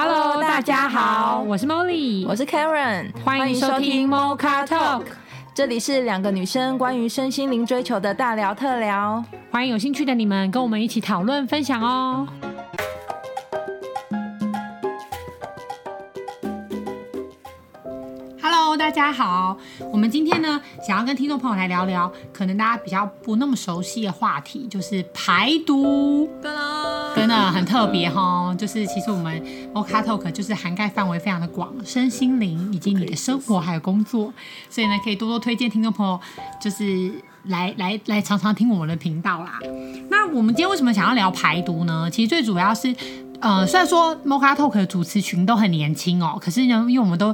Hello，大家好，我是 Molly，我是 Karen，欢迎收听 Mocha Talk，这里是两个女生关于身心灵追求的大聊特聊，欢迎有兴趣的你们跟我们一起讨论分享哦。Hello，大家好，我们今天呢，想要跟听众朋友来聊聊，可能大家比较不那么熟悉的话题，就是排毒。真的很特别哈，就是其实我们 Ocatalk 就是涵盖范围非常的广，身心灵以及你的生活还有工作，所以呢，可以多多推荐听众朋友，就是来来来常常听我们的频道啦。那我们今天为什么想要聊排毒呢？其实最主要是。呃，虽然说 Mocha Talk 的主持群都很年轻哦，可是呢，因为我们都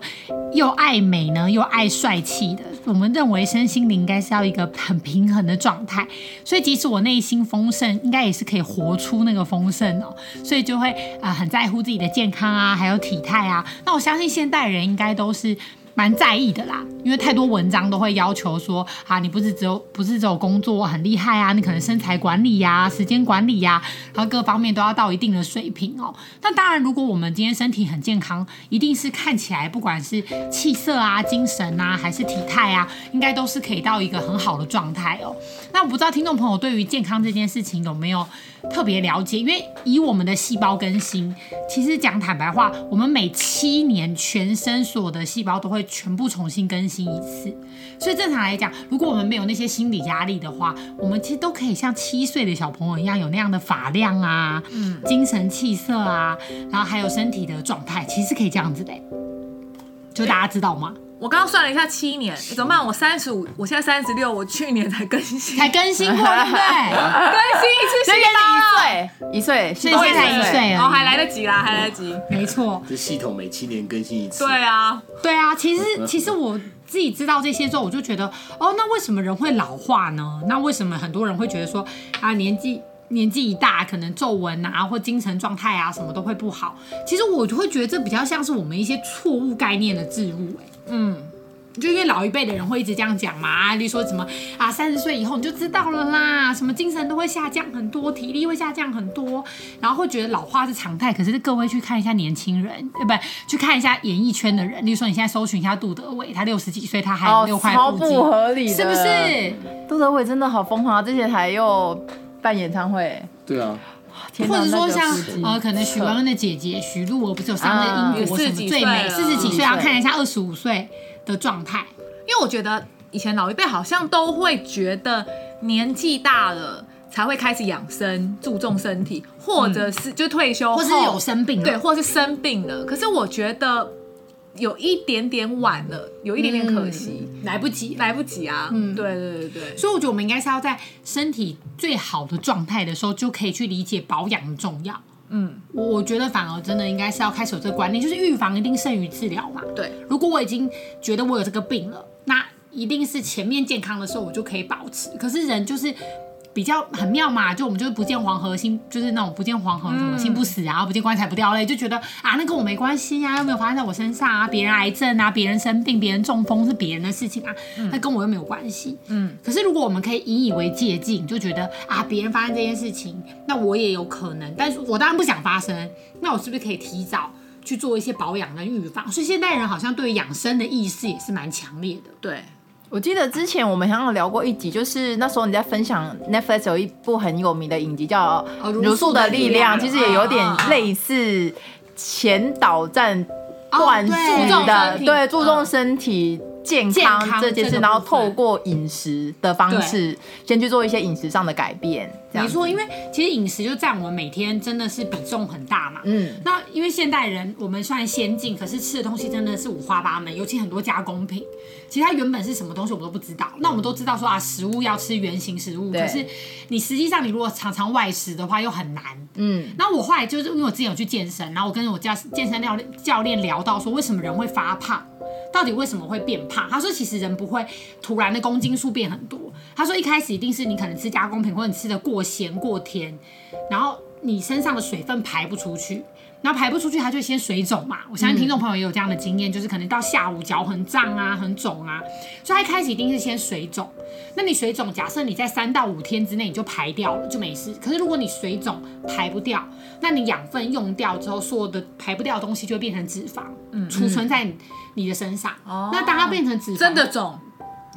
又爱美呢，又爱帅气的，我们认为身心灵应该是要一个很平衡的状态，所以即使我内心丰盛，应该也是可以活出那个丰盛哦，所以就会啊、很在乎自己的健康啊，还有体态啊。那我相信现代人应该都是。蛮在意的啦，因为太多文章都会要求说，啊，你不是只有不是只有工作很厉害啊，你可能身材管理呀、啊、时间管理呀、然后各方面都要到一定的水平哦。那当然，如果我们今天身体很健康，一定是看起来不管是气色啊、精神啊，还是体态啊，应该都是可以到一个很好的状态哦。那我不知道听众朋友对于健康这件事情有没有特别了解？因为以我们的细胞更新，其实讲坦白话，我们每七年全身所有的细胞都会。全部重新更新一次，所以正常来讲，如果我们没有那些心理压力的话，我们其实都可以像七岁的小朋友一样，有那样的发量啊，嗯，精神气色啊，然后还有身体的状态，其实可以这样子的。就大家知道吗？我刚刚算了一下，七年怎么办？我三十五，我现在三十六，我去年才更新，才更新过，对不对？更新一次，现在一岁，一岁，现在才一岁哦，还来得及啦，还来得及，没错。这系统每七年更新一次。对啊，对啊。其实，其实我自己知道这些之后，我就觉得，哦，那为什么人会老化呢？那为什么很多人会觉得说，啊，年纪年纪一大，可能皱纹啊，或精神状态啊，什么都会不好？其实我就会觉得这比较像是我们一些错误概念的置入，哎。嗯，就因为老一辈的人会一直这样讲嘛，例如说什么啊，三十岁以后你就知道了啦，什么精神都会下降很多，体力会下降很多，然后会觉得老化是常态。可是各位去看一下年轻人，对不对？去看一下演艺圈的人，例如说你现在搜寻一下杜德伟，他六十几岁，他还有六块腹肌，超不合理，是不是？杜德伟真的好疯狂啊！之前还又办演唱会，对啊。或者说像呃，可能许文恩的姐姐许露我不是有上个英国什么最美四十几岁，要看一下二十五岁的状态。因为我觉得以前老一辈好像都会觉得年纪大了才会开始养生，注重身体，或者是就退休后，或是有生病，对，或是生病了。可是我觉得。有一点点晚了，有一点点可惜，嗯、来不及，来不及啊！嗯，对对对对，所以我觉得我们应该是要在身体最好的状态的时候，就可以去理解保养的重要。嗯，我觉得反而真的应该是要开始有这个观念，就是预防一定胜于治疗嘛。对，如果我已经觉得我有这个病了，那一定是前面健康的时候我就可以保持。可是人就是。比较很妙嘛，就我们就是不见黄河心，就是那种不见黄河什么心不死啊，不见棺材不掉泪，就觉得啊，那跟我没关系呀，又没有发生在我身上啊，别人癌症啊，别人生病，别人中风是别人的事情啊，那跟我又没有关系。嗯，可是如果我们可以引以为戒禁，就觉得啊，别人发生这件事情，那我也有可能，但是我当然不想发生，那我是不是可以提早去做一些保养跟预防？所以现代人好像对养生的意识也是蛮强烈的，对。我记得之前我们好像有聊过一集，就是那时候你在分享 Netflix 有一部很有名的影集叫《如素的力量》，其实也有点类似前导战断食的，对，注重身体。健康这件事，然后透过饮食的方式，先去做一些饮食上的改变。没错，因为其实饮食就占我们每天真的是比重很大嘛。嗯，那因为现代人我们虽然先进，可是吃的东西真的是五花八门，尤其很多加工品，其实它原本是什么东西我们都不知道。那我们都知道说啊，食物要吃原形食物，可是你实际上你如果常常外食的话又很难。嗯，那我后来就是因为我之前有去健身，然后我跟我家健身教教练聊到说，为什么人会发胖？到底为什么会变胖？他说，其实人不会突然的公斤数变很多。他说，一开始一定是你可能吃加工品，或者你吃的过咸过甜，然后你身上的水分排不出去。然后排不出去，它就先水肿嘛。我相信听众朋友也有这样的经验，就是可能到下午脚很胀啊，很肿啊，所以它一开始一定是先水肿。那你水肿，假设你在三到五天之内你就排掉了，就没事。可是如果你水肿排不掉，那你养分用掉之后，所有的排不掉的东西就会变成脂肪，嗯，储存在你的身上。哦、那当它变成脂肪，真的肿，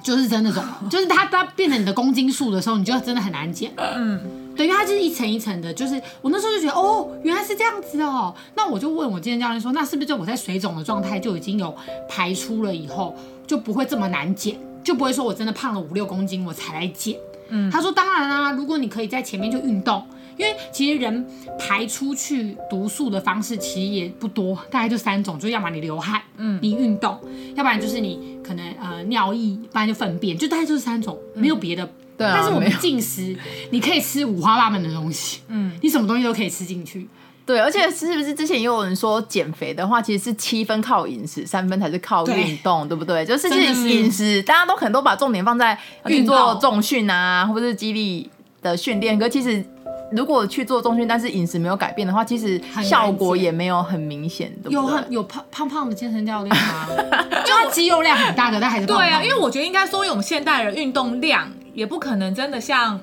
就是真的肿，就是它它变成你的公斤数的时候，你就真的很难减。嗯。对，因为它就是一层一层的，就是我那时候就觉得，哦，原来是这样子哦。那我就问我健身教练说，那是不是就我在水肿的状态就已经有排出了以后，就不会这么难减，就不会说我真的胖了五六公斤我才来减。嗯，他说当然啦，如果你可以在前面就运动，因为其实人排出去毒素的方式其实也不多，大概就三种，就要么你流汗，嗯，你运动，要不然就是你可能呃尿液，不然就粪便，就大概就是三种，没有别的。对啊，但是我们进食，你可以吃五花八门的东西，嗯，你什么东西都可以吃进去。对，而且是不是之前也有人说减肥的话，其实是七分靠饮食，三分才是靠运动，对，对不对？就是饮食，大家都可能都把重点放在运动重训啊，或者是肌力的训练，可其实。如果去做中训，但是饮食没有改变的话，其实效果也没有很明显的。有很有胖胖胖的健身教练吗？就他肌肉量很大的，但还是。对啊，因为我觉得应该说，因为我们现代人运动量也不可能真的像。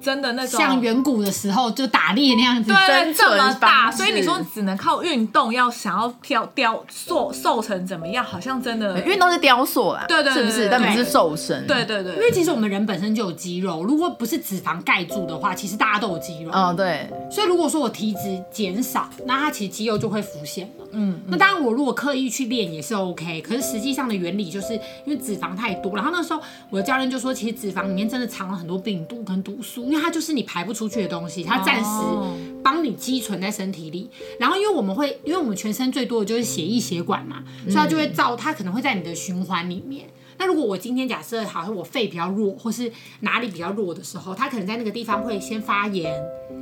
真的那种像远古的时候就打猎那样子，对，这么大，所以你说只能靠运动，要想要雕雕塑瘦成怎么样，好像真的运动是雕塑啦，对对，是不是？但不是瘦身，对对对。因为其实我们人本身就有肌肉，如果不是脂肪盖住的话，其实大家都有肌肉。嗯，对。所以如果说我体脂减少，那它其实肌肉就会浮现了。嗯，那当然我如果刻意去练也是 OK，可是实际上的原理就是因为脂肪太多，然后那时候我的教练就说，其实脂肪里面真的藏了很多病毒跟毒素，因为它就是你排不出去的东西，它暂时帮你积存在身体里。然后因为我们会，因为我们全身最多的就是血液血管嘛，所以它就会造，它可能会在你的循环里面。那如果我今天假设好像我肺比较弱，或是哪里比较弱的时候，它可能在那个地方会先发炎，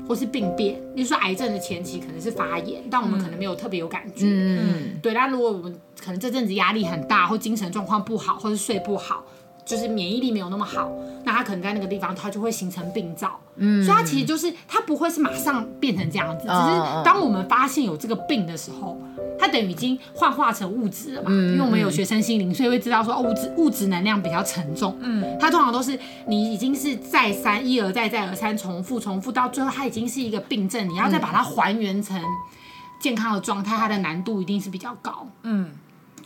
或是病变。例如说癌症的前期可能是发炎，但我们可能没有特别有感觉。嗯，对。那如果我们可能这阵子压力很大，或精神状况不好，或是睡不好。就是免疫力没有那么好，那他可能在那个地方，他就会形成病灶。嗯，所以它其实就是它不会是马上变成这样子，只是当我们发现有这个病的时候，它等于已经幻化成物质了嘛。嗯，因为我们有学生心灵，所以会知道说物质物质能量比较沉重。嗯，它通常都是你已经是再三一而再再而三重复重复到最后，它已经是一个病症，你要再把它还原成健康的状态，它的难度一定是比较高。嗯。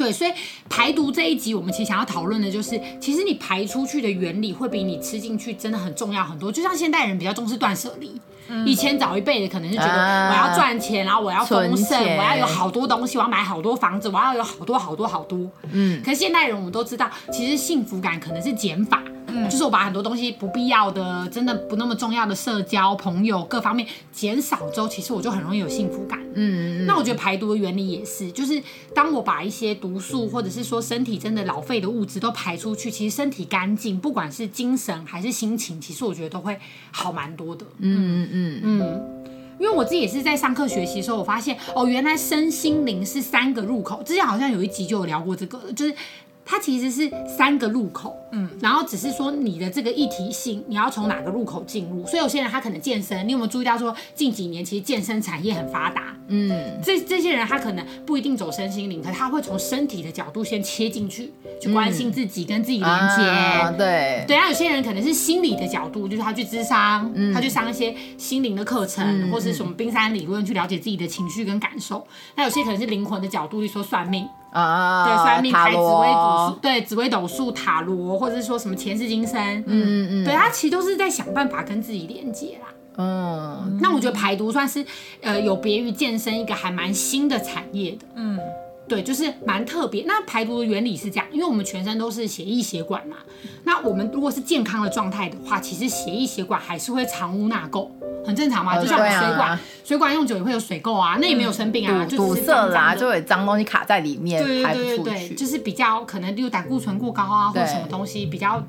对，所以排毒这一集，我们其实想要讨论的就是，其实你排出去的原理会比你吃进去真的很重要很多。就像现代人比较重视断舍离，嗯、以前早一辈的可能是觉得我要赚钱，然后我要丰盛，我要有好多东西，我要买好多房子，我要有好多好多好多。嗯，可是现代人我们都知道，其实幸福感可能是减法。嗯，就是我把很多东西不必要的、真的不那么重要的社交、朋友各方面减少之后，其实我就很容易有幸福感。嗯，那我觉得排毒的原理也是，就是当我把一些毒素或者是说身体真的老废的物质都排出去，其实身体干净，不管是精神还是心情，其实我觉得都会好蛮多的。嗯嗯嗯，因为我自己也是在上课学习的时候，我发现哦，原来身心灵是三个入口。之前好像有一集就有聊过这个，就是。它其实是三个入口，嗯，然后只是说你的这个议题性，你要从哪个入口进入。所以有些人他可能健身，你有没有注意到说近几年其实健身产业很发达，嗯，这这些人他可能不一定走身心灵，可是他会从身体的角度先切进去，去关心自己跟自己连接，对对。啊有些人可能是心理的角度，就是他去咨商，嗯、他去上一些心灵的课程，嗯、或是什么冰山理论去了解自己的情绪跟感受。那有些可能是灵魂的角度，就说算命。啊，对，算命、排紫微斗数，对，紫微斗数、塔罗，或者是说什么前世今生，嗯嗯嗯，对，他其实都是在想办法跟自己连接啦。嗯，那我觉得排毒算是呃有别于健身一个还蛮新的产业的。嗯，对，就是蛮特别。那排毒的原理是这样，因为我们全身都是血液血管嘛，那我们如果是健康的状态的话，其实血液血管还是会藏污纳垢。很正常嘛，就像我们水管，水管用久也会有水垢啊，那也没有生病啊，就堵塞啦，就有脏东西卡在里面，排不出去。对对对对，就是比较可能，例如胆固醇过高啊，或者什么东西比较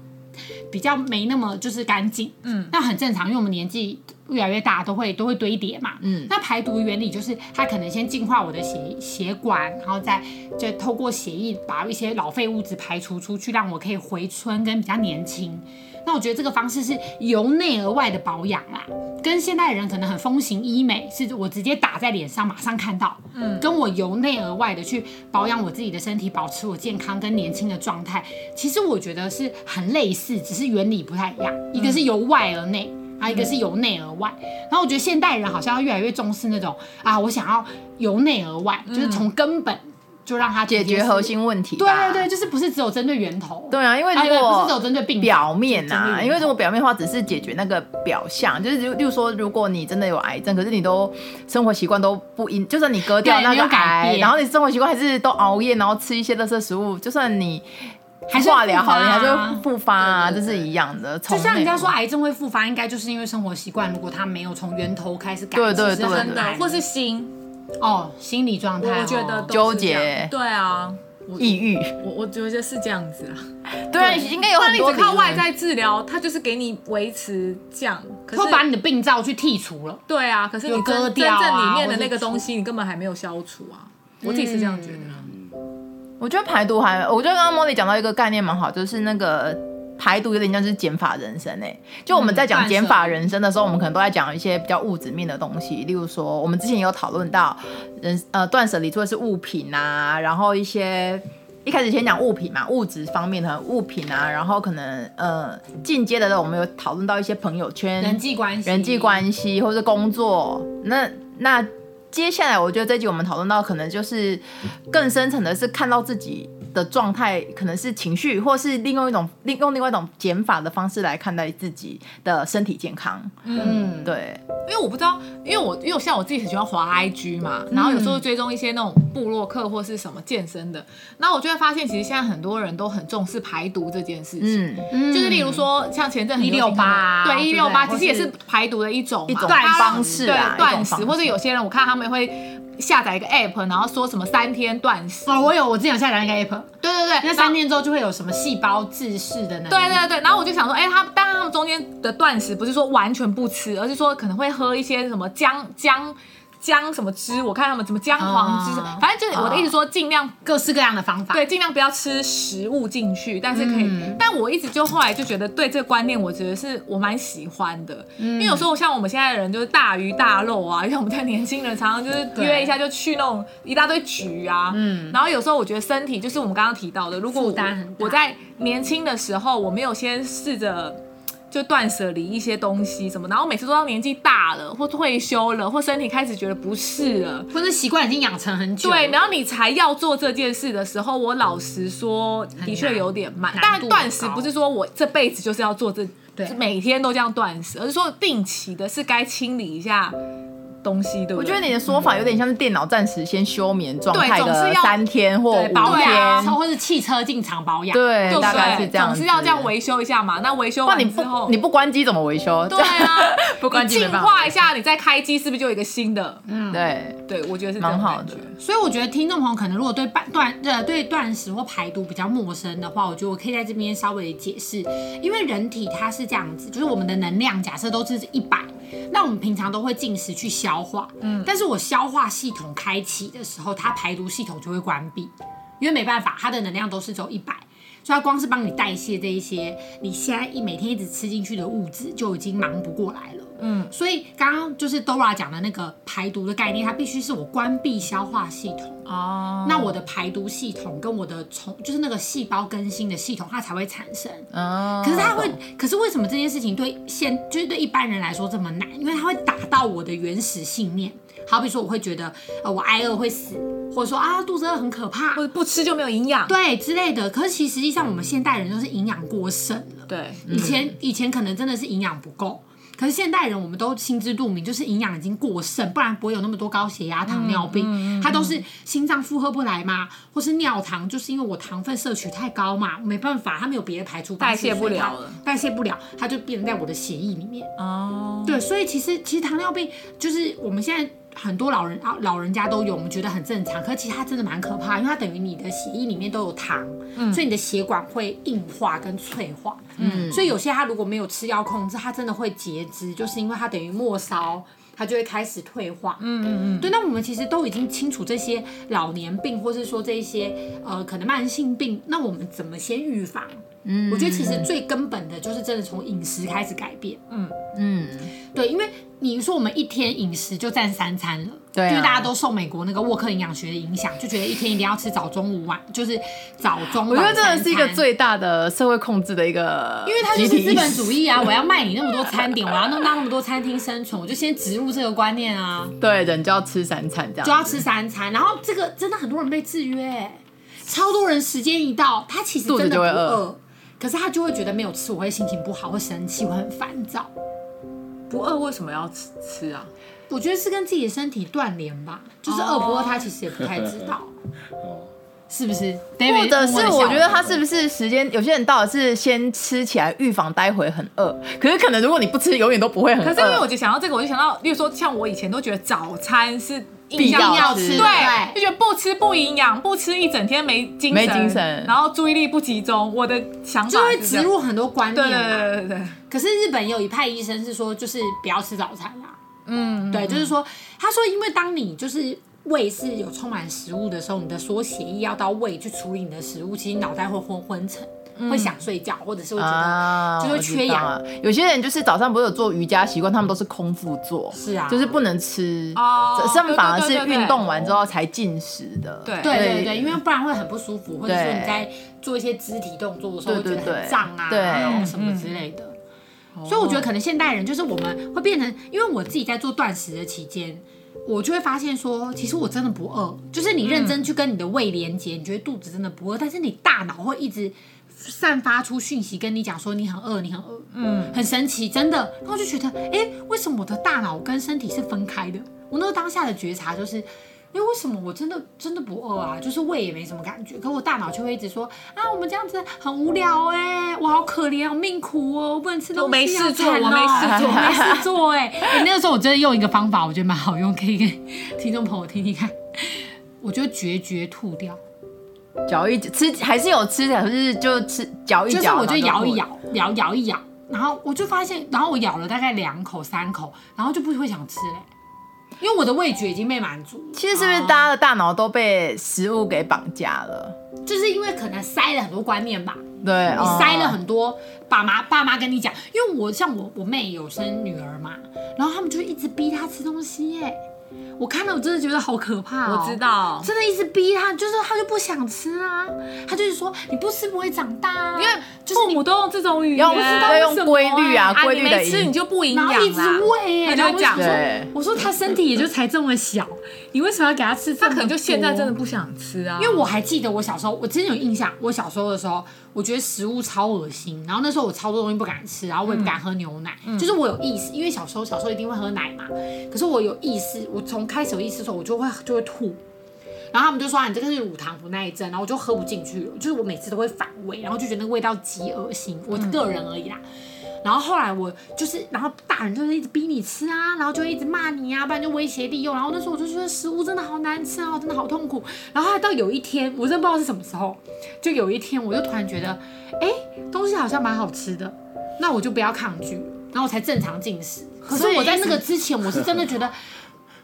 比较没那么就是干净。嗯，那很正常，因为我们年纪越来越大，都会都会堆叠嘛。嗯，那排毒原理就是它可能先净化我的血血管，然后再就透过血液把一些老废物质排除出去，让我可以回春跟比较年轻。那我觉得这个方式是由内而外的保养啦，跟现代人可能很风行医美，是我直接打在脸上马上看到，嗯，跟我由内而外的去保养我自己的身体，保持我健康跟年轻的状态，其实我觉得是很类似，只是原理不太一样，一个是由外而内。啊，一个是由内而外，然后我觉得现代人好像要越来越重视那种啊，我想要由内而外，就是从根本就让它解决核心问题。对对对，就是不是只有针对源头。对啊，因为如果不是只有针对病表面呐，因为如果表面的话，只是解决那个表象，就是例如说，如果你真的有癌症，可是你都生活习惯都不应，就算你割掉那个癌，然后你生活习惯还是都熬夜，然后吃一些垃圾食物，就算你。还是化疗好了，还是会复发啊，这是一样的。就像人家说癌症会复发，应该就是因为生活习惯，如果他没有从源头开始改，对对对，真的，或是心哦，心理状态，我觉得纠结，对啊，抑郁，我我觉得是这样子啊。对，应该有很多。你只靠外在治疗，它就是给你维持这样，会把你的病灶去剔除了。对啊，可是你割掉真正里面的那个东西，你根本还没有消除啊。我自己是这样觉得。我觉得排毒还，我觉得刚刚 Molly 讲到一个概念蛮好，就是那个排毒有点像是减法人生哎、欸。就我们在讲减法人生的时候，我们可能都在讲一些比较物质面的东西，例如说我们之前有讨论到人呃断舍离，做的是物品啊，然后一些一开始先讲物品嘛，物质方面的物品啊，然后可能呃进阶的呢，我们有讨论到一些朋友圈、人际关系、人际关系或者工作，那那。接下来，我觉得这集我们讨论到，可能就是更深层的是看到自己的状态，可能是情绪，或是利用一种利用另外一种减法的方式来看待自己的身体健康。嗯，对，因为我不知道，因为我因为像我自己很喜欢滑 IG 嘛，然后有时候追踪一些那种部落客或是什么健身的，那我就会发现，其实现在很多人都很重视排毒这件事情。嗯，就是例如说，像前阵一六八，对一六八，其实也是排毒的一种一种方式，对断食，或者有些人我看他们会。下载一个 app，然后说什么三天断食。哦，我有，我之前有下载一个 app，对对对，那三天之后就会有什么细胞自噬的那对对对，然后我就想说，哎、欸，他当然他们中间的断食不是说完全不吃，而是说可能会喝一些什么姜姜。姜什么汁？我看他们什么姜黄汁，反正就是我的意思说，尽量各式各样的方法，对，尽量不要吃食物进去，但是可以。但我一直就后来就觉得，对这个观念，我觉得是我蛮喜欢的，因为有时候像我们现在的人就是大鱼大肉啊，像我们在年轻人常常就是约一下就去那种一大堆局啊，嗯，然后有时候我觉得身体就是我们刚刚提到的，如果我在年轻的时候我没有先试着。就断舍离一些东西什么，然后每次都到年纪大了，或退休了，或身体开始觉得不适了，或者习惯已经养成很久，对，然后你才要做这件事的时候，我老实说，的确有点慢。但断食不是说我这辈子就是要做这，对，每天都这样断食，而是说定期的是该清理一下。东西对，我觉得你的说法有点像是电脑暂时先休眠状态的三天或五天，或是汽车进场保养，对，大概是这样，总是要这样维修一下嘛。那维修完之后，你不关机怎么维修？对啊，不关机净化一下，你再开机是不是就有一个新的？嗯，对，对，我觉得是蛮好的。所以我觉得听众朋友可能如果对断断呃对断食或排毒比较陌生的话，我觉得我可以在这边稍微解释，因为人体它是这样子，就是我们的能量假设都是一百。那我们平常都会进食去消化，嗯，但是我消化系统开启的时候，它排毒系统就会关闭，因为没办法，它的能量都是走一百，所以它光是帮你代谢这一些，你现在一每天一直吃进去的物质就已经忙不过来了。嗯，所以刚刚就是 Dora 讲的那个排毒的概念，它必须是我关闭消化系统哦，那我的排毒系统跟我的从就是那个细胞更新的系统，它才会产生哦。可是它会，可是为什么这件事情对现就是对一般人来说这么难？因为它会打到我的原始信念，好比说我会觉得呃我挨饿会死，或者说啊肚子饿很可怕，或者不吃就没有营养，对之类的。可是其实实际上我们现代人都是营养过剩了，对，以前以前可能真的是营养不够。可是现代人，我们都心知肚明，就是营养已经过剩，不然不会有那么多高血压、糖尿病。它都是心脏负荷不来嘛，或是尿糖，就是因为我糖分摄取太高嘛，没办法，它没有别的排出代谢不了了，代谢不了，它就变成在我的血液里面。哦，对，所以其实其实糖尿病就是我们现在。很多老人啊，老人家都有，我们觉得很正常。可是其实它真的蛮可怕，因为它等于你的血液里面都有糖，嗯，所以你的血管会硬化跟脆化，嗯，所以有些他如果没有吃药控制，他真的会截肢，就是因为它等于末梢，它就会开始退化，嗯嗯嗯。对，那我们其实都已经清楚这些老年病，或是说这些呃可能慢性病，那我们怎么先预防？嗯，我觉得其实最根本的就是真的从饮食开始改变。嗯嗯，对，因为你说我们一天饮食就占三餐了，对、啊，因为大家都受美国那个沃克营养学的影响，就觉得一天一定要吃早中午晚，就是早中晚。我觉得真的是一个最大的社会控制的一个，因为它就是资本主义啊！我要卖你那么多餐点，我要弄到那么多餐厅生存，我就先植入这个观念啊。对，人就要吃三餐这样，就要吃三餐，然后这个真的很多人被制约，超多人时间一到，他其实真的不饿。可是他就会觉得没有吃，我会心情不好，会生气，会很烦躁。不饿为什么要吃吃啊？我觉得是跟自己的身体断联吧。就是饿不饿，他其实也不太知道。哦，是不是？或者是我觉得他是不是时间？有些人到底是先吃起来预防待会很饿。可是可能如果你不吃，永远都不会很饿。可是因为我就想到这个，我就想到，例如说像我以前都觉得早餐是。必要吃，对，就觉得不吃不营养，不吃一整天没精神，没精神，然后注意力不集中。我的想法就会植入很多观念嘛。对对对对。可是日本有一派医生是说，就是不要吃早餐啦。嗯，对，就是说，他说，因为当你就是胃是有充满食物的时候，你的所有血液要到胃去处理你的食物，其实脑袋会昏昏沉。会想睡觉，或者是会觉得就会缺氧。啊、有些人就是早上不是有做瑜伽习惯，他们都是空腹做，是啊，就是不能吃。哦，他们反而是运动完之后才进食的。对对对对，因为不然会很不舒服，或者说你在做一些肢体动作的时候会觉得很胀啊，对然后什么之类的。所以我觉得可能现代人就是我们会变成，因为我自己在做断食的期间，我就会发现说，其实我真的不饿。就是你认真去跟你的胃连接，你觉得肚子真的不饿，但是你大脑会一直。散发出讯息跟你讲说你很饿，你很饿，嗯，很神奇，真的。然后就觉得，哎、欸，为什么我的大脑跟身体是分开的？我那个当下的觉察就是，哎、欸，为什么我真的真的不饿啊？就是胃也没什么感觉，可我大脑却会一直说，啊，我们这样子很无聊哎、欸，我好可怜，好命苦哦，我不能吃东西，我没事做，我没事做，没事做、欸，哎、欸，那个时候我真的用一个方法，我觉得蛮好用，可以给听众朋友听听看，我就决绝吐掉。嚼一吃还是有吃的，可是就吃嚼一嚼，就是我就咬一咬，咬咬一咬，然后我就发现，然后我咬了大概两口三口，然后就不会想吃嘞，因为我的味觉已经被满足。其实是不是大家的大脑都被食物给绑架了？就是因为可能塞了很多观念吧。对，你塞了很多爸妈爸妈跟你讲，因为我像我我妹有生女儿嘛，然后他们就一直逼她吃东西耶。我看到我真的觉得好可怕，我知道，真的一直逼他，就是他就不想吃啊，他就是说你不吃不会长大啊，因为父母都用这种语言，要用规律啊，规律的没吃你就不营养，然后一直喂，他就讲。说，我说他身体也就才这么小，你为什么要给他吃？他可能就现在真的不想吃啊，因为我还记得我小时候，我真的有印象，我小时候的时候，我觉得食物超恶心，然后那时候我超多东西不敢吃，然后我也不敢喝牛奶，就是我有意识，因为小时候小时候一定会喝奶嘛，可是我有意识，我从开始有意识的时候，我就会就会吐，然后他们就说，啊，你这个是乳糖不耐症，然后我就喝不进去了，就是我每次都会反胃，然后就觉得那个味道极恶心，我个人而已啦。然后后来我就是，然后大人就是一直逼你吃啊，然后就一直骂你啊，不然就威胁利诱，然后那时候我就觉得食物真的好难吃啊，真的好痛苦。然后后来到有一天，我真的不知道是什么时候，就有一天我就突然觉得，哎，东西好像蛮好吃的，那我就不要抗拒，然后我才正常进食。可是我在那个之前，我是真的觉得。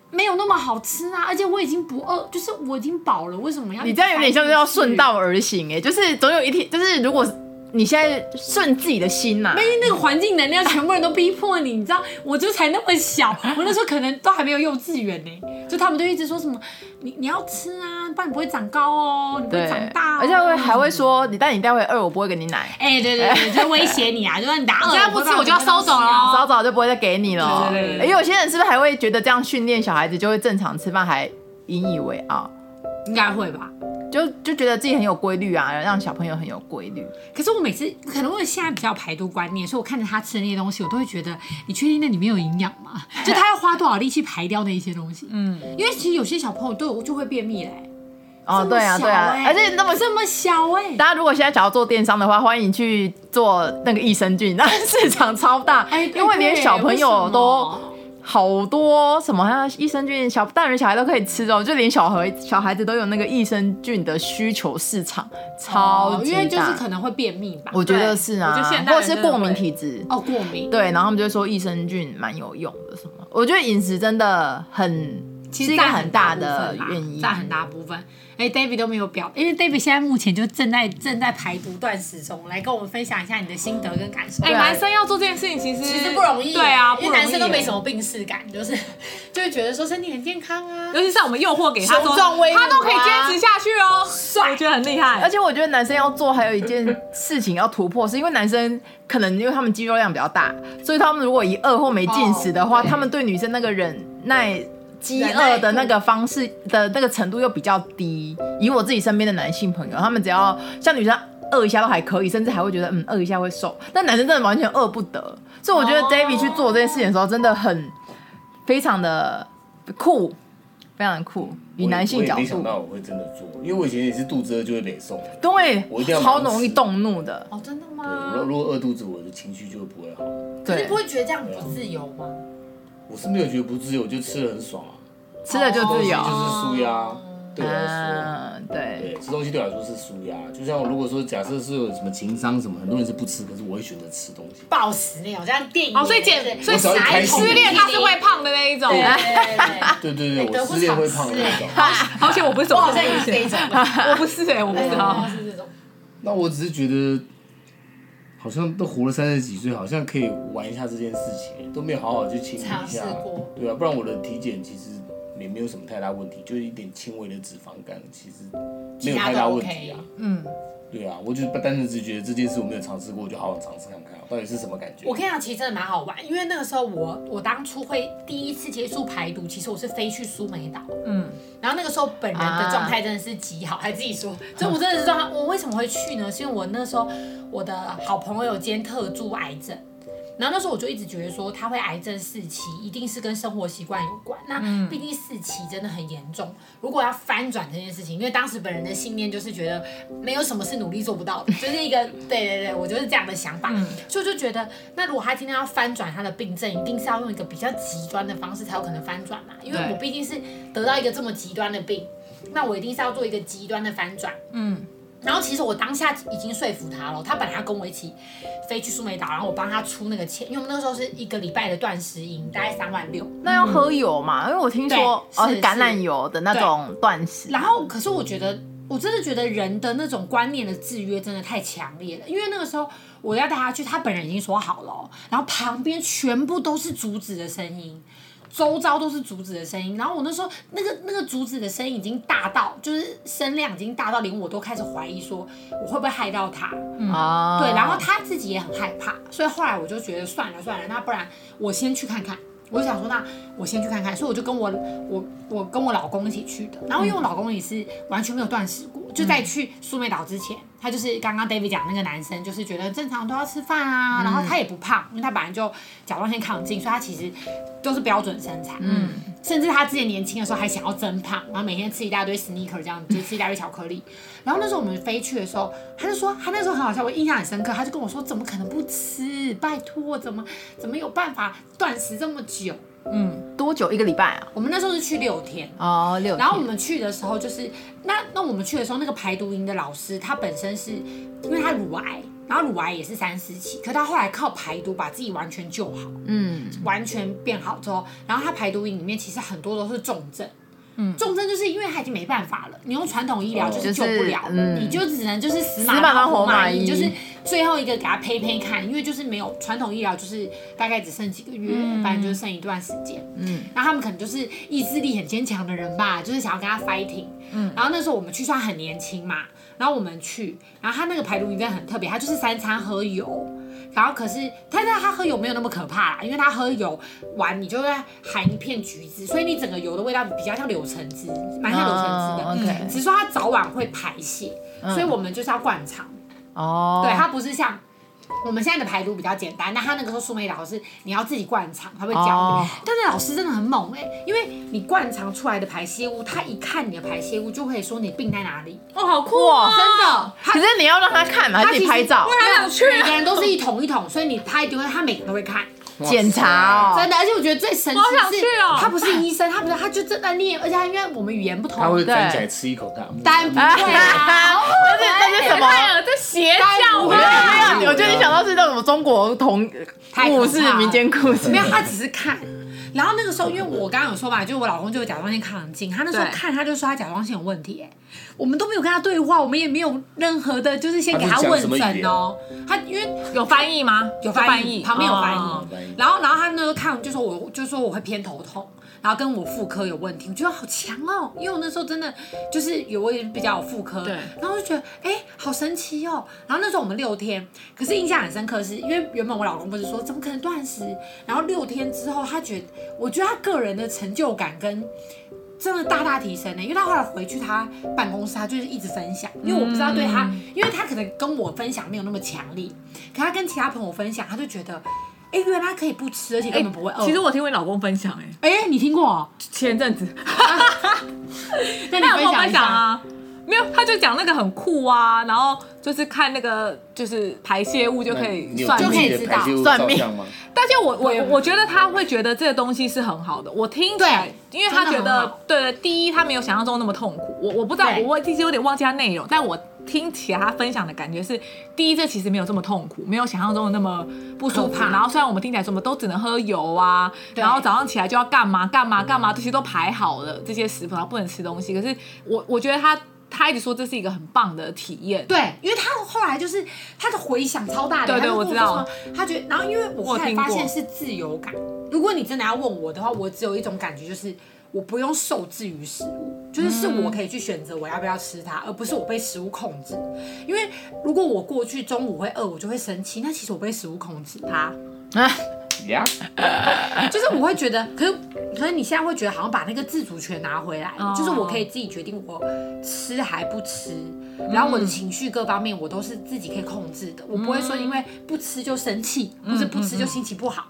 没有那么好吃啊，而且我已经不饿，就是我已经饱了，为什么要？你这样有点像是要顺道而行哎，就是总有一天，就是如果。你现在顺自己的心呐、啊，因为那个环境能量，全部人都逼迫你，你知道，我就才那么小，我那时候可能都还没有幼稚园呢，就他们就一直说什么，你你要吃啊，不然你不会长高哦，你不会长大、哦，而且会还会说，你但你待会饿，我不会给你奶，哎、欸，对对对，就威胁你啊，就说你打饿，现在不吃我就要收走了，收走就不会再给你了，对对对，对，有些人是不是还会觉得这样训练小孩子就会正常吃饭，还引以为傲？应该会吧。就就觉得自己很有规律啊，让小朋友很有规律。可是我每次可能我现在比较排毒观念，所以我看着他吃的那些东西，我都会觉得，你确定那里面有营养吗？就他要花多少力气排掉那一些东西？嗯，因为其实有些小朋友都有就会便秘嘞、欸。哦，对啊，对啊，而且那么这么小哎、欸。大家如果现在想要做电商的话，欢迎去做那个益生菌，那市场超大，哎、因为连小朋友都。好多什么像益生菌，小大人小孩都可以吃哦，就连小孩小孩子都有那个益生菌的需求市场，超级大。因为就是可能会便秘吧，我觉得是啊，或者是过敏体质哦，过敏。对，然后他们就会说益生菌蛮有用的什么，我觉得饮食真的很其实是一个很大的原因，占很大部分。哎、欸、，David 都没有表，因为 David 现在目前就正在正在排毒断食中，来跟我们分享一下你的心得跟感受。哎、欸，男生要做这件事情其实其实不容易，对啊，因为男生都没什么病耻感，就是就会觉得说身体很健康啊。尤其是我们诱惑给他说，他都可以坚持下去哦，帅，我觉得很厉害。而且我觉得男生要做还有一件事情要突破，是因为男生可能因为他们肌肉量比较大，所以他们如果一饿或没进食的话，oh, 他们对女生那个忍耐。饥饿的那个方式的那个程度又比较低，以我自己身边的男性朋友，他们只要像女生饿一下都还可以，甚至还会觉得嗯饿一下会瘦，但男生真的完全饿不得。所以我觉得 David 去做这件事情的时候真的很非常的酷，非常的酷。以男性角度，没想到我会真的做，因为我以前也是肚子饿就会累瘦，对，我一定要超容易动怒的。哦，真的吗？对，如果饿肚子，我的情绪就会不会好。对，你不会觉得这样不自由吗？我是没有觉得不自由，我就吃的很爽啊。吃了就自由，就是舒压，对我来说，嗯、对对，吃东西对我来说是舒压。就像如果说假设是有什么情商什么，很多人是不吃，可是我会选择吃东西。暴食那种，像电影哦，所以减，所以失恋他是会胖的那一种。对对对，我失恋会胖的那种。而且我不是，我好像也是这种，我不是哎，我不知道是这种。那我只是觉得，好像都活了三十几岁，好像可以玩一下这件事情，都没有好好去清理一下，对啊，不然我的体检其实。也没有什么太大问题，就是一点轻微的脂肪肝，其实没有太大问题啊。嗯，对啊，我就是单纯只觉得这件事我没有尝试过，我就好好尝试看看，到底是什么感觉。我跟你讲，其实真的蛮好玩，因为那个时候我我当初会第一次接触排毒，其实我是飞去苏梅岛。嗯，然后那个时候本人的状态真的是极好，啊、还自己说，这我真的是状态。我为什么会去呢？是因为我那时候我的好朋友兼特助癌症。然后那时候我就一直觉得说他会癌症四期，一定是跟生活习惯有关。那毕竟四期真的很严重，如果要翻转这件事情，因为当时本人的信念就是觉得没有什么是努力做不到的，就是一个对对对，我就是这样的想法。所以我就觉得，那如果他今天要翻转他的病症，一定是要用一个比较极端的方式才有可能翻转嘛。因为我毕竟是得到一个这么极端的病，那我一定是要做一个极端的翻转。嗯。然后其实我当下已经说服他了，他本来要跟我一起飞去苏梅岛，然后我帮他出那个钱，因为我们那个时候是一个礼拜的断食营，大概三万六。那要喝油嘛？因为我听说哦是橄榄油的那种断食。然后可是我觉得，我真的觉得人的那种观念的制约真的太强烈了，因为那个时候我要带他去，他本人已经说好了，然后旁边全部都是竹子的声音。周遭都是竹子的声音，然后我那时候那个那个竹子的声音已经大到，就是声量已经大到连我都开始怀疑说我会不会害到他。嗯，对，然后他自己也很害怕，所以后来我就觉得算了算了，那不然我先去看看。我就想说，那我先去看看，所以我就跟我我我跟我老公一起去的。然后因为我老公也是完全没有断食过，就在去苏梅岛之前，他就是刚刚 David 讲那个男生，就是觉得正常都要吃饭啊，然后他也不胖，因为他本来就甲状腺亢进，所以他其实都是标准身材。嗯，甚至他之前年轻的时候还想要增胖，然后每天吃一大堆 sneaker 这样子，就吃一大堆巧克力。然后那时候我们飞去的时候，他就说他那时候很好笑，我印象很深刻，他就跟我说，怎么可能不吃？拜托，怎么怎么有办法断食这么久？久，嗯，多久？一个礼拜啊？我们那时候是去六天。哦，六天。然后我们去的时候，就是那那我们去的时候，那个排毒营的老师，他本身是因为他乳癌，然后乳癌也是三四期，可他后来靠排毒把自己完全救好，嗯，完全变好之后，然后他排毒营里面其实很多都是重症。嗯，重症就是因为他已经没办法了，你用传统医疗就是救不了，嗯、你就只能就是死马当活马医，就是最后一个给他呸呸看，因为就是没有传统医疗，就是大概只剩几个月，嗯、反正就是剩一段时间。嗯，然后他们可能就是意志力很坚强的人吧，就是想要跟他 fighting。嗯，然后那时候我们去算很年轻嘛，然后我们去，然后他那个排毒营真的很特别，他就是三餐喝油。然后可是，但是他喝油没有那么可怕啦，因为他喝油完，你就会含一片橘子，所以你整个油的味道比较像柳橙汁，蛮像柳橙汁的。Oh, okay. 只是说它早晚会排泄，所以我们就是要灌肠。哦，oh. 对，它不是像。我们现在的排毒比较简单，那他那个时候苏梅老师你要自己灌肠，他会教你。Oh. 但是老师真的很猛哎、欸，因为你灌肠出来的排泄物，他一看你的排泄物就会说你病在哪里。哦，好酷哦，真的。可是你要让他看嘛，他自己拍照。他想去。每个人都是一桶一桶，所以你他一定会，他每个人都会看。检查哦，真的，而且我觉得最神奇是，他不是医生，他不是，他就正在念，而且他因为我们语言不同，他会站起来吃一口大木，但不会啊，而且那些什么，这邪教，没有没有，我觉得你想到是那种中国童故事、民间故事，没有，他只是看。然后那个时候，因为我刚刚有说嘛，就是我老公就有甲状腺亢进，他那时候看他就说他甲状腺有问题，哎，我们都没有跟他对话，我们也没有任何的，就是先给他问诊哦。他因为有翻译吗？有翻译，旁边有翻译。然后，然后他那时候看就说我，就说我会偏头痛。然后跟我妇科有问题，我觉得好强哦，因为我那时候真的就是有我也比较有妇科，对，然后我就觉得哎，好神奇哦。然后那时候我们六天，可是印象很深刻是，是因为原本我老公不是说怎么可能断食，然后六天之后他觉得，我觉得他个人的成就感跟真的大大提升呢，因为他后来回去他办公室，他就是一直分享，因为我不知道对他，因为他可能跟我分享没有那么强烈，可他跟其他朋友分享，他就觉得。哎，原来可以不吃，而且根本不会饿。其实我听我老公分享，哎，哎，你听过？前阵子，那你分享啊？没有，他就讲那个很酷啊，然后就是看那个就是排泄物就可以算，就可以知道算命。但是我我我觉得他会觉得这个东西是很好的，我听起来，因为他觉得对，第一他没有想象中那么痛苦。我我不知道，我其实有点忘记他内容，但我。听起来他分享的感觉是，第一，这其实没有这么痛苦，没有想象中的那么不舒服。然后虽然我们听起来什么都只能喝油啊，然后早上起来就要干嘛干嘛干嘛，这些都排好了，这些食谱然后不能吃东西。可是我我觉得他他一直说这是一个很棒的体验。对，因为他后来就是他的回响超大的。对对，我知道。他觉得，然后因为我后来发现是自由感。如果你真的要问我的话，我只有一种感觉就是。我不用受制于食物，就是是我可以去选择我要不要吃它，而不是我被食物控制。因为如果我过去中午会饿，我就会生气。那其实我被食物控制它，啊呀，就是我会觉得，可是可是你现在会觉得好像把那个自主权拿回来了，就是我可以自己决定我吃还不吃，然后我的情绪各方面我都是自己可以控制的，我不会说因为不吃就生气，或是不吃就心情不好。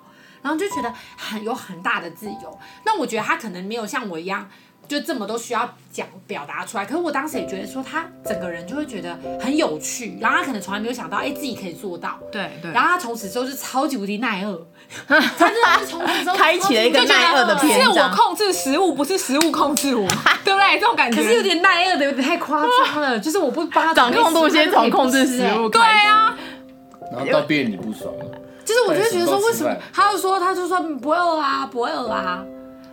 然后就觉得很有很大的自由，那我觉得他可能没有像我一样，就这么都需要讲表达出来。可是我当时也觉得说，他整个人就会觉得很有趣。然后他可能从来没有想到，哎，自己可以做到。对对。然后他从此之后就超级无敌耐饿，他真的是从此之后 开启了一个耐饿的篇章。是我控制食物，不是食物控制我，对不对？这种感觉。可是有点耐饿的，有点太夸张了。就是我不帮他掌控度，先从控制食物。对啊。然后到变你不爽了。就是我就会觉得说，为什么他就说他就说不会饿啊，不会饿啊。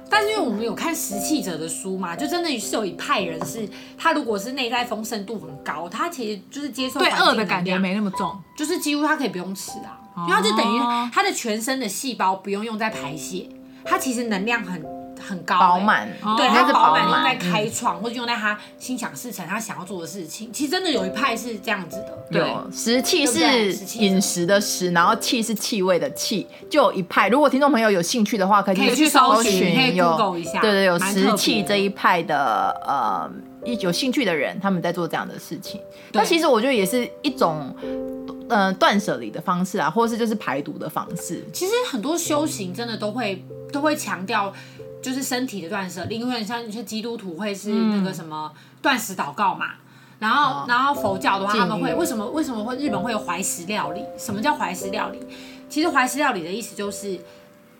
但是因为我们有看食气者的书嘛，就真的是有一派人是，他如果是内在丰盛度很高，他其实就是接受对饿的感觉没那么重，就是几乎他可以不用吃啊，因为他就等于他的全身的细胞不用用在排泄，他其实能量很。很高饱满，对，他是饱满用在开创，或者用在他心想事成，他想要做的事情。其实真的有一派是这样子的，对，食气是饮食的食，然后气是气味的气，就有一派。如果听众朋友有兴趣的话，可以去搜寻，有，对对，有食气这一派的呃，有兴趣的人，他们在做这样的事情。那其实我觉得也是一种呃断舍离的方式啊，或是就是排毒的方式。其实很多修行真的都会都会强调。就是身体的断舍离，因为像一些基督徒会是那个什么断食祷告嘛，然后然后佛教的话他们会为什么为什么会日本会有怀石料理？什么叫怀石料理？其实怀石料理的意思就是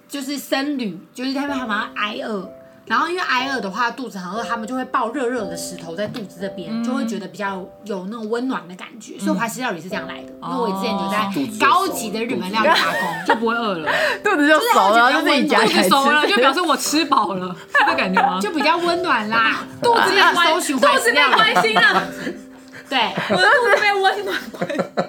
就是僧侣，就是他们他们挨饿。然后因为挨饿的话，肚子很饿，他们就会抱热热的石头在肚子这边，嗯、就会觉得比较有那种温暖的感觉。嗯、所以怀石料理是这样来的。嗯、因为我之前就在高级的日本料理打工，就不会饿了，肚子就熟了，就自己夹起熟了就表示我吃饱了，是这感觉吗？就比较温暖啦，肚子也开心，肚子变开心了，对，我的肚子被温暖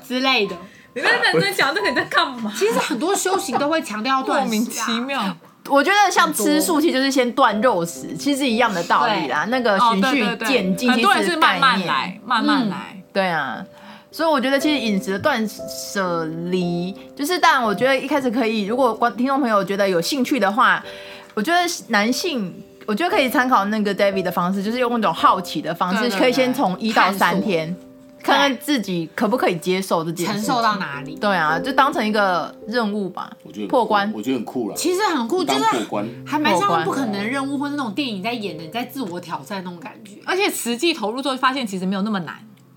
之类的。你在认真讲这个你在干嘛？其实很多修行都会强调断食，莫名其妙。我觉得像吃素，其实就是先断肉食，其实一样的道理啦。那个循序渐进，其概念，慢慢来，慢慢来。对啊，所以我觉得其实饮食的断舍离，就是当然，我觉得一开始可以，如果观听众朋友觉得有兴趣的话，我觉得男性，我觉得可以参考那个 David 的方式，就是用那种好奇的方式，可以先从一到三天。看看自己可不可以接受这件事，承受到哪里？对啊，就当成一个任务吧。我觉得破关，我觉得很酷了。其实很酷，就是还蛮像不可能的任务，或者那种电影在演的，你在自我挑战那种感觉。而且实际投入之后，发现其实没有那么难。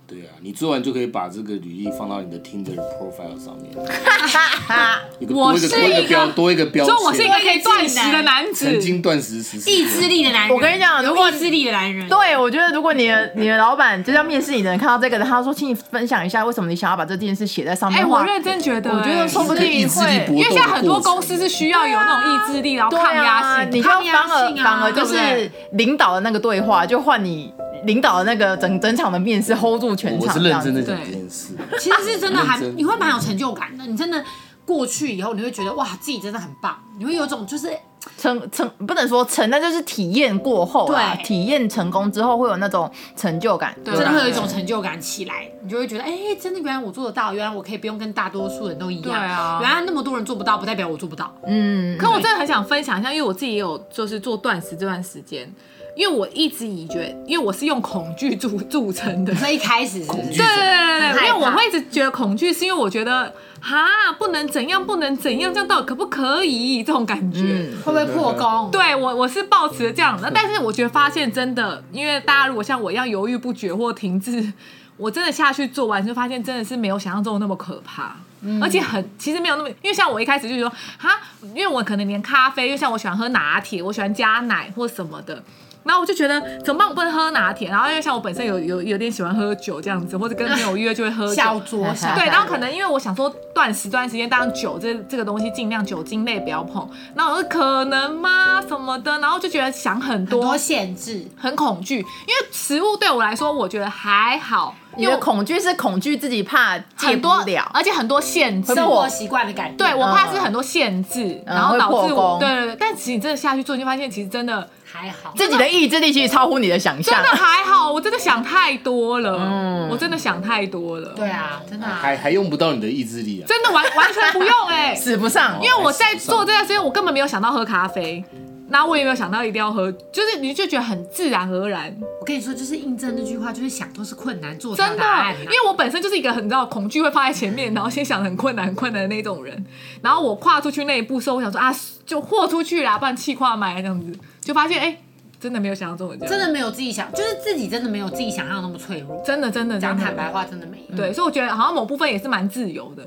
对啊，你做完就可以把这个履历放到你的 Tinder profile 上面。我是一个多一个标，说我是一个可以断食的男子，曾经断食十四意志力的男人。我跟你讲，如果意志力的男人，对我觉得如果你的你的老板就是要面试你的人看到这个的，他说，请你分享一下为什么你想要把这件事写在上面。哎，我认真觉得，我觉得说不定会，因为现在很多公司是需要有那种意志力，然后抗压性，你就反而反而就是领导的那个对话，就换你。领导的那个整整场的面试 hold 住全场，我是认真的讲这件事。其实是真的还，你会蛮有成就感的。你真的过去以后，你会觉得哇，自己真的很棒。你会有种就是成成不能说成，那就是体验过后，对，体验成功之后会有那种成就感，真的会有一种成就感起来。你就会觉得，哎，真的原来我做得到，原来我可以不用跟大多数人都一样。对啊，原来那么多人做不到，不代表我做不到。嗯，可我真的很想分享一下，因为我自己也有就是做断食这段时间。因为我一直以觉得，因为我是用恐惧著著称的，所以一开始是对对对对，因为我会一直觉得恐惧，是因为我觉得哈不能怎样，不能怎样，这样到底可不可以？这种感觉、嗯、会不会破功？对我我是抱持这样的，但是我觉得发现真的，因为大家如果像我一样犹豫不决或停滞，我真的下去做完就发现真的是没有想象中那么可怕，嗯、而且很其实没有那么，因为像我一开始就说哈，因为我可能连咖啡，因为像我喜欢喝拿铁，我喜欢加奶或什么的。然后我就觉得怎么办？我不能喝拿铁。然后因为像我本身有有有点喜欢喝酒这样子，或者跟朋友约就会喝酒。小酌下。对，然后可能因为我想说断食段时间，当然酒这这个东西尽量酒精类不要碰。然后我说可能吗？什么的？然后就觉得想很多，很多限制，很恐惧。因为食物对我来说，我觉得还好。因为恐惧是恐惧自己怕戒不了，而且很多限制，生活习惯的改变。对，我怕是很多限制，然后导致我。对对对。但其实你真的下去做，你就发现其实真的。还好，自己的意志力其实超乎你的想象。真的还好，我真的想太多了。嗯，我真的想太多了。对啊，真的还还用不到你的意志力啊！真的完完全不用哎，使不上。因为我在做这段时间，我根本没有想到喝咖啡，那我也没有想到一定要喝，就是你就觉得很自然而然。我跟你说，就是印证那句话，就是想都是困难，做真的。因为我本身就是一个很知道恐惧会放在前面，然后先想很困难很困难的那种人。然后我跨出去那一步时候，我想说啊，就豁出去啦，不然气跨买这样子，就发现哎。真的没有想象中的这样，真的没有自己想，就是自己真的没有自己想象那么脆弱。真的，真的，讲坦白话，真的没有。对，所以我觉得好像某部分也是蛮自由的，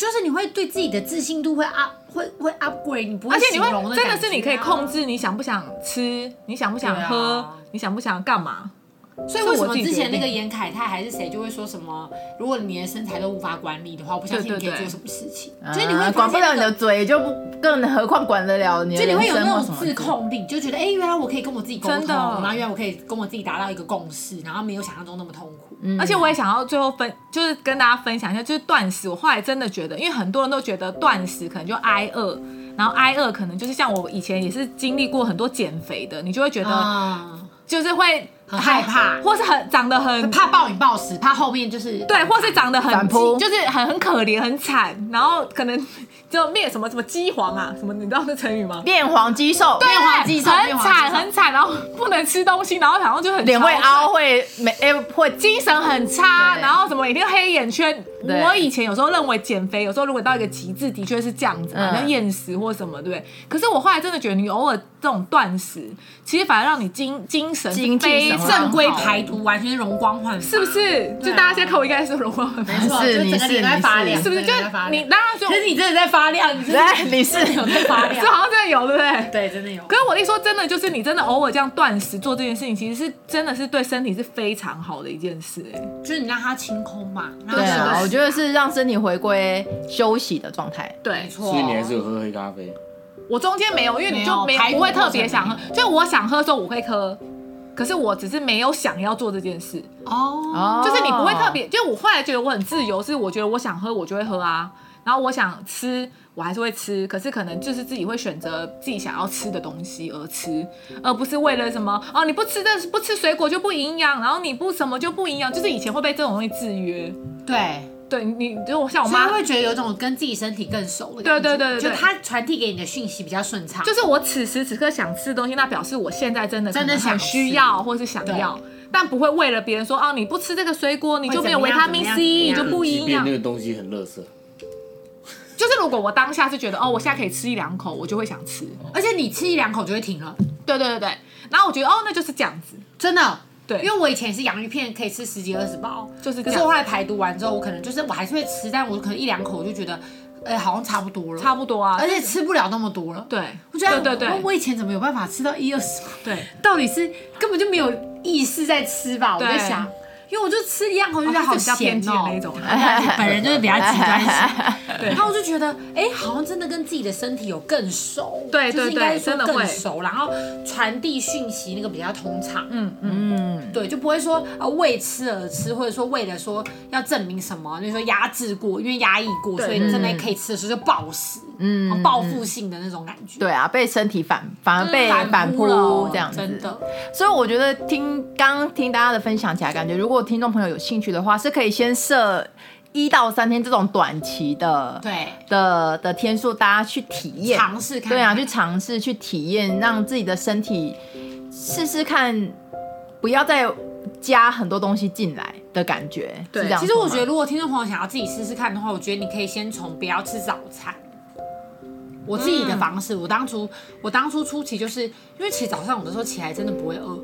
就是你会对自己的自信度会 up，会会 upgrade，你不会，而且你会真的是你可以控制你想不想吃，你想不想喝，你想不想干嘛。所以为什么之前那个严凯泰还是谁就会说什么，如果你连身材都无法管理的话，我不相信你可以做什么事情。所以你会管不了你的嘴，就不更何况管得了你的。就你会有那种自控力，就觉得哎，原来我可以跟我自己沟通，然后原来我可以跟我自己达到一个共识，然后没有想象中那么痛苦。而且我也想要最后分，就是跟大家分享一下，就是断食。我后来真的觉得，因为很多人都觉得断食可能就挨饿，然后挨饿可能就是像我以前也是经历过很多减肥的，你就会觉得就是会。很害怕，或是很长得很怕暴饮暴食，怕后面就是对，或是长得很就是很很可怜很惨，然后可能就面什么什么鸡黄啊什么，你知道那成语吗？面黄肌瘦，对，面黄肌瘦，很惨很惨，然后不能吃东西，然后好像就很脸会凹，会没哎会精神很差，然后什么一定黑眼圈。我以前有时候认为减肥有时候如果到一个极致，的确是这样子，嘛像厌食或什么，对不对？可是我后来真的觉得，你偶尔这种断食，其实反而让你精精神精非正规排毒，完全容光焕发，是不是？就大家现在看我应该是容光焕发，没错，就整个脸在发亮，是不是？就你当然就，可是你真的在发亮，你是 你是有在发亮，这好像真的有，对不对？对，真的有。可是我一说真的，就是你真的偶尔这样断食做这件事情，其实是真的是对身体是非常好的一件事，哎，就是你让它清空嘛。对啊，我觉得是让身体回归休息的状态。对，没错。所以你还是有喝黑咖啡。我中间没有，因为你就没不会特别想喝，就我想喝的时候我会喝，可是我只是没有想要做这件事哦，就是你不会特别，就我后来觉得我很自由，是我觉得我想喝我就会喝啊，然后我想吃我还是会吃，可是可能就是自己会选择自己想要吃的东西而吃，而不是为了什么哦，你不吃这不吃水果就不营养，然后你不什么就不营养，就是以前会被这种东西制约，对。对，你就像我妈会觉得有种跟自己身体更熟的感觉。对对对，就她传递给你的讯息比较顺畅。就是我此时此刻想吃东西，那表示我现在真的真的想需要或是想要，但不会为了别人说哦，你不吃这个水果，你就没有维他命 C，你就不营养。那个东西很垃圾。就是如果我当下是觉得哦，我现在可以吃一两口，我就会想吃，而且你吃一两口就会停了。对对对对，然后我觉得哦，那就是这样子，真的。对，因为我以前是洋芋片可以吃十几二十包，就是。可是我后来排毒完之后，我可能就是我还是会吃，但我可能一两口我就觉得。哎、欸，好像差不多了，差不多啊，而且吃不了那么多了。对，我觉得，对对对，我以前怎么有办法吃到一二十？对，到底是根本就没有意识在吃吧？我在想。因为我就吃一样，我就觉得好咸哦，那种。本人就是比较极端型，然后我就觉得，哎，好像真的跟自己的身体有更熟，对对对，真的更熟，然后传递讯息那个比较通畅，嗯嗯，对，就不会说啊为吃而吃，或者说为了说要证明什么，就是说压制过，因为压抑过，所以真的可以吃的时候就暴食，嗯，报复性的那种感觉。对啊，被身体反反而被反扑了这样子，真的。所以我觉得听刚听大家的分享起来，感觉如果听众朋友有兴趣的话，是可以先设一到三天这种短期的，对的的天数，大家去体验尝试看看，对啊，去尝试去体验，让自己的身体试试看，不要再加很多东西进来的感觉。对，其实我觉得，如果听众朋友想要自己试试看的话，我觉得你可以先从不要吃早餐。我自己的方式，嗯、我当初我当初初期就是因为其实早上有的时候起来真的不会饿。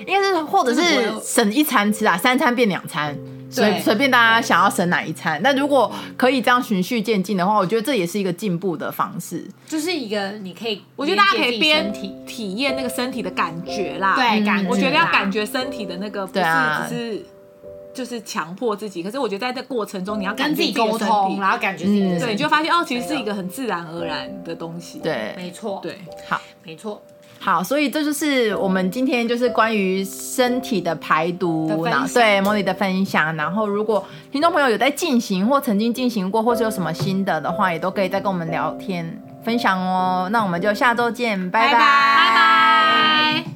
应该是，或者是省一餐吃啊，三餐变两餐，随随便大家想要省哪一餐。那如果可以这样循序渐进的话，我觉得这也是一个进步的方式，就是一个你可以，我觉得大家可以边体体验那个身体的感觉啦，对，感觉，我觉得要感觉身体的那个，不是只是就是强迫自己。可是我觉得在这过程中，你要跟自己沟通，然后感觉自己的，对，你就发现哦，其实是一个很自然而然的东西。对，没错，对，好，没错。好，所以这就是我们今天就是关于身体的排毒，对 Molly 的分享。然后，如果听众朋友有在进行或曾经进行过，或是有什么心得的话，也都可以再跟我们聊天分享哦。那我们就下周见，拜拜，拜拜。